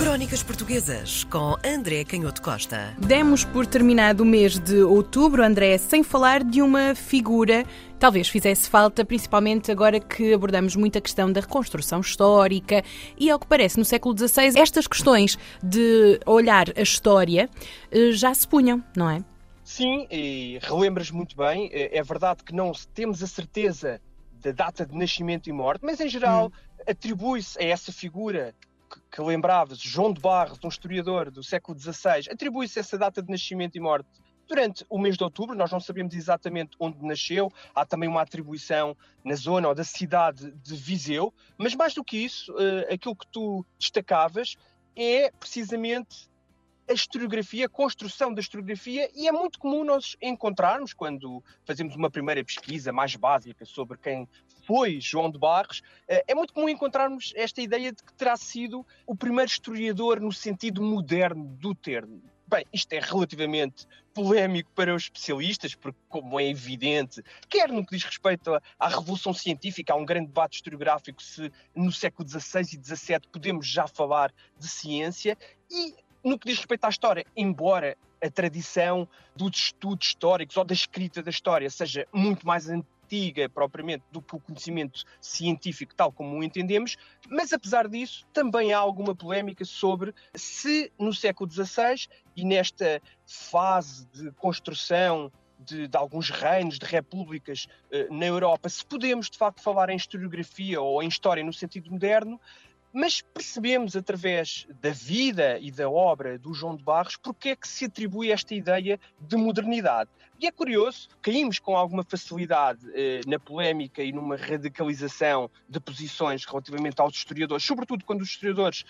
Crónicas Portuguesas com André Canhoto Costa. Demos por terminado o mês de outubro, André, sem falar de uma figura talvez fizesse falta, principalmente agora que abordamos muito a questão da reconstrução histórica e, ao que parece, no século XVI, estas questões de olhar a história eh, já se punham, não é? Sim, e relembras muito bem. É, é verdade que não temos a certeza da data de nascimento e morte, mas em geral hum. atribui-se a essa figura que, que lembravas, João de Barros, um historiador do século XVI, atribui-se essa data de nascimento e morte durante o mês de outubro. Nós não sabemos exatamente onde nasceu, há também uma atribuição na zona ou da cidade de Viseu, mas mais do que isso, uh, aquilo que tu destacavas é precisamente a historiografia, a construção da historiografia, e é muito comum nós encontrarmos, quando fazemos uma primeira pesquisa mais básica sobre quem foi João de Barros, eh, é muito comum encontrarmos esta ideia de que terá sido o primeiro historiador no sentido moderno do termo. Bem, isto é relativamente polémico para os especialistas, porque, como é evidente, quer no que diz respeito à Revolução Científica, há um grande debate historiográfico se no século XVI e XVII podemos já falar de ciência, e no que diz respeito à história, embora a tradição dos estudos históricos ou da escrita da história seja muito mais antiga propriamente do que o conhecimento científico tal como o entendemos, mas apesar disso também há alguma polémica sobre se no século XVI e nesta fase de construção de, de, alguns reinos, de repúblicas uh, na Europa, se podemos de facto falar em historiografia ou em história no sentido moderno, mas percebemos através da vida e da obra do João de Barros porque é que se atribui esta ideia de modernidade. E é curioso, caímos com alguma facilidade eh, na polémica e numa radicalização de posições relativamente aos historiadores, sobretudo quando os historiadores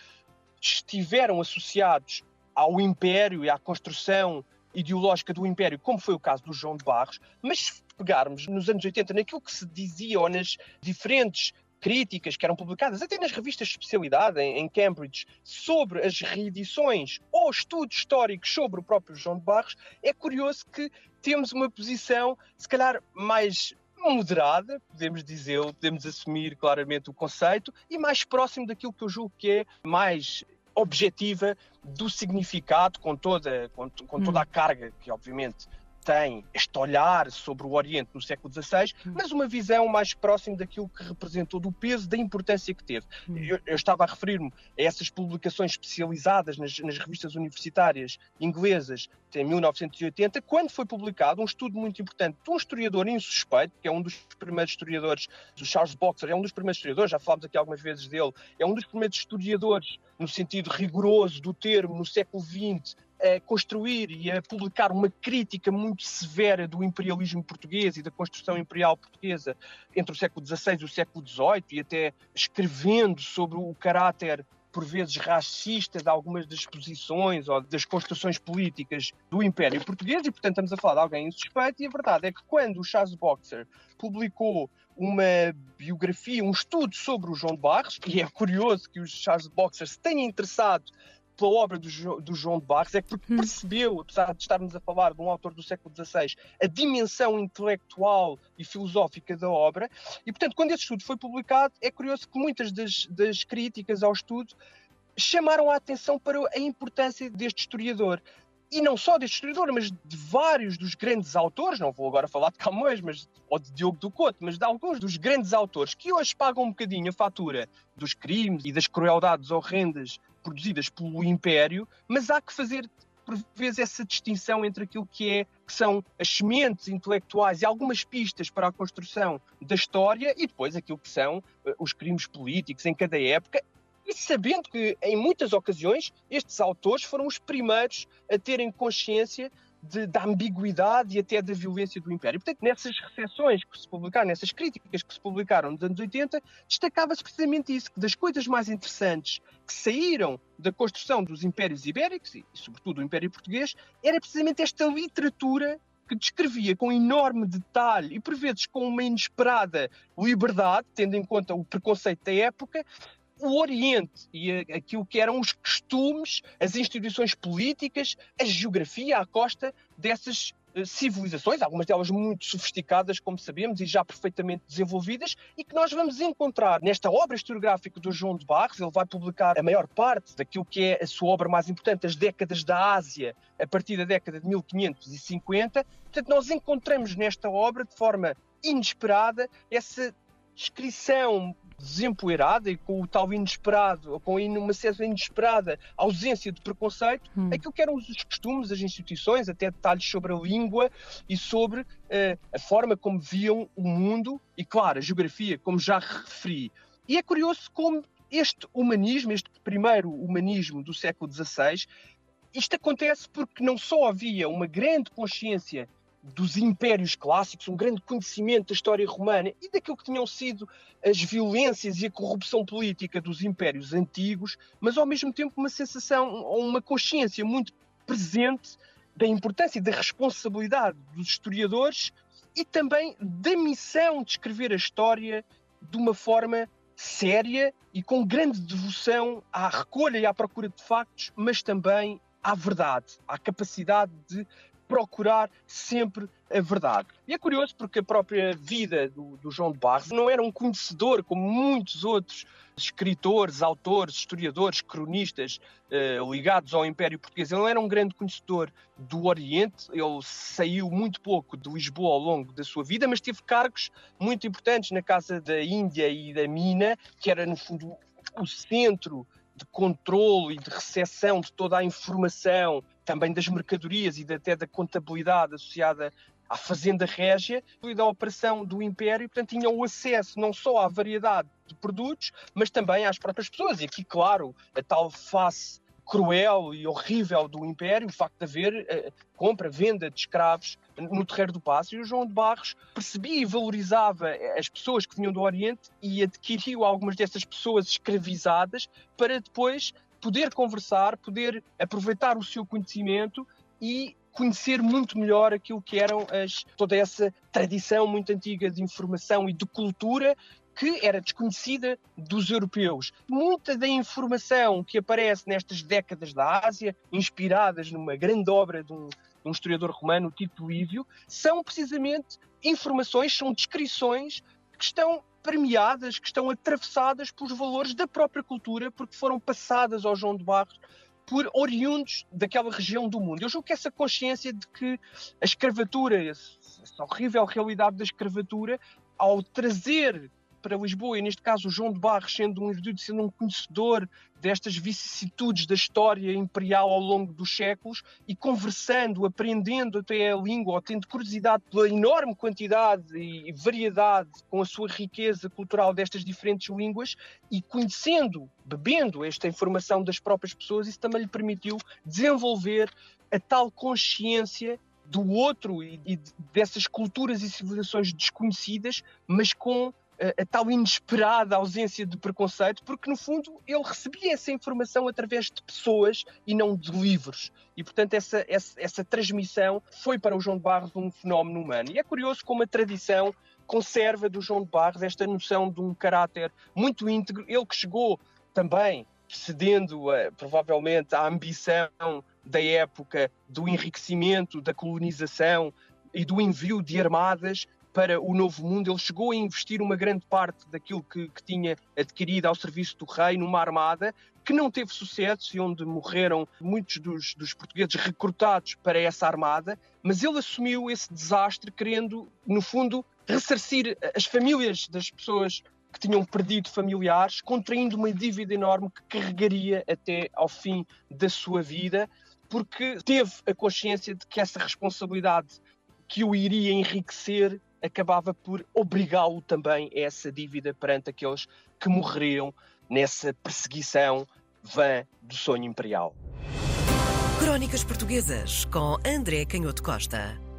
estiveram associados ao Império e à construção ideológica do Império, como foi o caso do João de Barros, mas pegarmos nos anos 80 naquilo que se dizia ou nas diferentes críticas que eram publicadas até nas revistas de especialidade em, Cambridge sobre as reedições ou estudos históricos sobre o próprio João de Barros, é curioso que temos uma posição, se calhar, mais moderada, podemos dizer, podemos assumir claramente o conceito, e mais próximo daquilo que eu julgo que é mais objetiva do significado, com toda, com, com toda a hum. carga que, obviamente, tem este olhar sobre o Oriente no século XVI, hum. mas uma visão mais próxima daquilo que representou, do peso, da importância que teve. Hum. Eu, eu estava a referir-me a essas publicações especializadas nas, nas, revistas universitárias inglesas em 1980, quando foi publicado um estudo muito importante de um historiador insuspeito, que é um dos primeiros historiadores, do Charles Boxer, é um dos primeiros historiadores, já falámos aqui algumas vezes dele, é um dos primeiros historiadores no sentido rigoroso do termo no século XX a construir e a publicar uma crítica muito severa do imperialismo português e da construção imperial portuguesa entre o século XVI e o século XVIII, e até escrevendo sobre o caráter por vezes racista de algumas das posições ou das construções políticas do Império Português, e portanto estamos a falar de alguém insuspeito, e a verdade é que quando o Charles Boxer publicou uma biografia, um estudo sobre o João de Barros, e é curioso que o Charles Boxer se tenha interessado pela obra do, do João de Barros é porque hum. percebeu, apesar de estarmos a falar de um autor do século XVI, a dimensão intelectual e filosófica da obra. E, portanto, quando esse estudo foi publicado, é curioso que muitas das, das críticas ao estudo chamaram a atenção para a importância deste historiador e não só deste historiador, mas de vários dos grandes autores, não vou agora falar de Camões, mas, ou de Diogo do Couto, mas de alguns dos grandes autores que hoje pagam um bocadinho a fatura dos crimes e das crueldades horrendas produzidas pelo Império, mas há que fazer por vezes essa distinção entre aquilo que é que são as sementes intelectuais e algumas pistas para a construção da história e depois aquilo que são uh, os crimes políticos em cada época. E sabendo que, em muitas ocasiões, estes autores foram os primeiros a terem consciência de, da ambiguidade e até da violência do Império. Portanto, nessas recepções que se publicaram, nessas críticas que se publicaram nos anos 80, destacava-se precisamente isso, que das coisas mais interessantes que saíram da construção dos impérios ibéricos, e, sobretudo do Império Português, era precisamente esta literatura que descrevia com enorme detalhe e por vezes com uma inesperada liberdade, tendo em conta o preconceito da época, o Oriente e aquilo que eram os costumes, as instituições políticas, a geografia à costa dessas eh, civilizações, algumas delas muito sofisticadas, como sabemos, e já perfeitamente desenvolvidas, e que nós vamos encontrar nesta obra historiográfica do João de Barros. Ele vai publicar a maior parte daquilo que é a sua obra mais importante, as décadas da Ásia, a partir da década de 1550. Portanto, nós encontramos nesta obra, de forma inesperada, essa descrição desempoeirada e com o tal inesperado, ou com uma certa inesperada ausência de preconceito, hum. aquilo que eram os costumes, as instituições, até detalhes sobre a língua e sobre uh, a forma como viam o mundo e, claro, a geografia, como já referi. E é curioso como este humanismo, este primeiro humanismo do século XVI, isto acontece porque não só havia uma grande consciência dos impérios clássicos, um grande conhecimento da história romana e daquilo que tinham sido as violências e a corrupção política dos impérios antigos, mas ao mesmo tempo uma sensação ou uma consciência muito presente da importância e da responsabilidade dos historiadores e também da missão de escrever a história de uma forma séria e com grande devoção à recolha e à procura de factos, mas também à verdade, à capacidade de procurar sempre a verdade. E é curioso porque a própria vida do, do, João de Barros não era um conhecedor como muitos outros escritores, autores, historiadores, cronistas eh, ligados ao Império Português. Ele não era um grande conhecedor do Oriente, ele saiu muito pouco de Lisboa ao longo da sua vida, mas teve cargos muito importantes na Casa da Índia e da Mina, que era, no fundo, o centro de controle e de recepção de toda a informação, também das mercadorias e até da contabilidade associada à Fazenda Régia e da operação do Império, portanto, tinham o acesso não só à variedade de produtos, mas também às próprias pessoas. E aqui, claro, a tal face cruel e horrível do Império, o facto de haver uh, compra, venda de escravos no Terreiro do Passo, e o João de Barros percebia e valorizava as pessoas que vinham do Oriente e adquiriu algumas dessas pessoas escravizadas para depois poder conversar, poder aproveitar o seu conhecimento e conhecer muito melhor aquilo que eram as, toda essa tradição muito antiga de informação e de cultura que era desconhecida dos europeus. Muita da informação que aparece nestas décadas da Ásia, inspiradas numa grande obra de um, de um historiador romano, Tito Livio, são precisamente informações, são descrições que estão permeadas, que estão atravessadas pelos valores da própria cultura, porque foram passadas ao João de Barros por oriundos daquela região do mundo. Eu julgo que essa consciência de que a escravatura, essa horrível realidade da escravatura, ao trazer para Lisboa, e neste caso o João de Barros, sendo um sendo um conhecedor destas vicissitudes da história imperial ao longo dos séculos e conversando, aprendendo até a língua, ou tendo curiosidade pela enorme quantidade e variedade com a sua riqueza cultural destas diferentes línguas e conhecendo, bebendo esta informação das próprias pessoas, isso também lhe permitiu desenvolver a tal consciência do outro e dessas culturas e civilizações desconhecidas, mas com a, a, tal inesperada ausência de preconceito, porque no fundo ele recebia essa informação através de pessoas e não de livros. E portanto essa, essa, essa transmissão foi para o João de Barros um fenómeno humano. E é curioso como a tradição conserva do João de Barros esta noção de um caráter muito íntegro. Ele que chegou também cedendo provavelmente à ambição da época do enriquecimento, da colonização e do envio de armadas, para o novo mundo. Ele chegou a investir uma grande parte daquilo que, que tinha adquirido ao serviço do rei numa armada que não teve sucesso e onde morreram muitos dos, dos, portugueses recrutados para essa armada, mas ele assumiu esse desastre querendo, no fundo, ressarcir as famílias das pessoas que tinham perdido familiares, contraindo uma dívida enorme que carregaria até ao fim da sua vida, porque teve a consciência de que essa responsabilidade que o iria enriquecer acabava por obrigá-lo também a essa dívida perante aqueles que morreriam nessa perseguição vã do sonho imperial. Crónicas Portuguesas com André Canhoto Costa.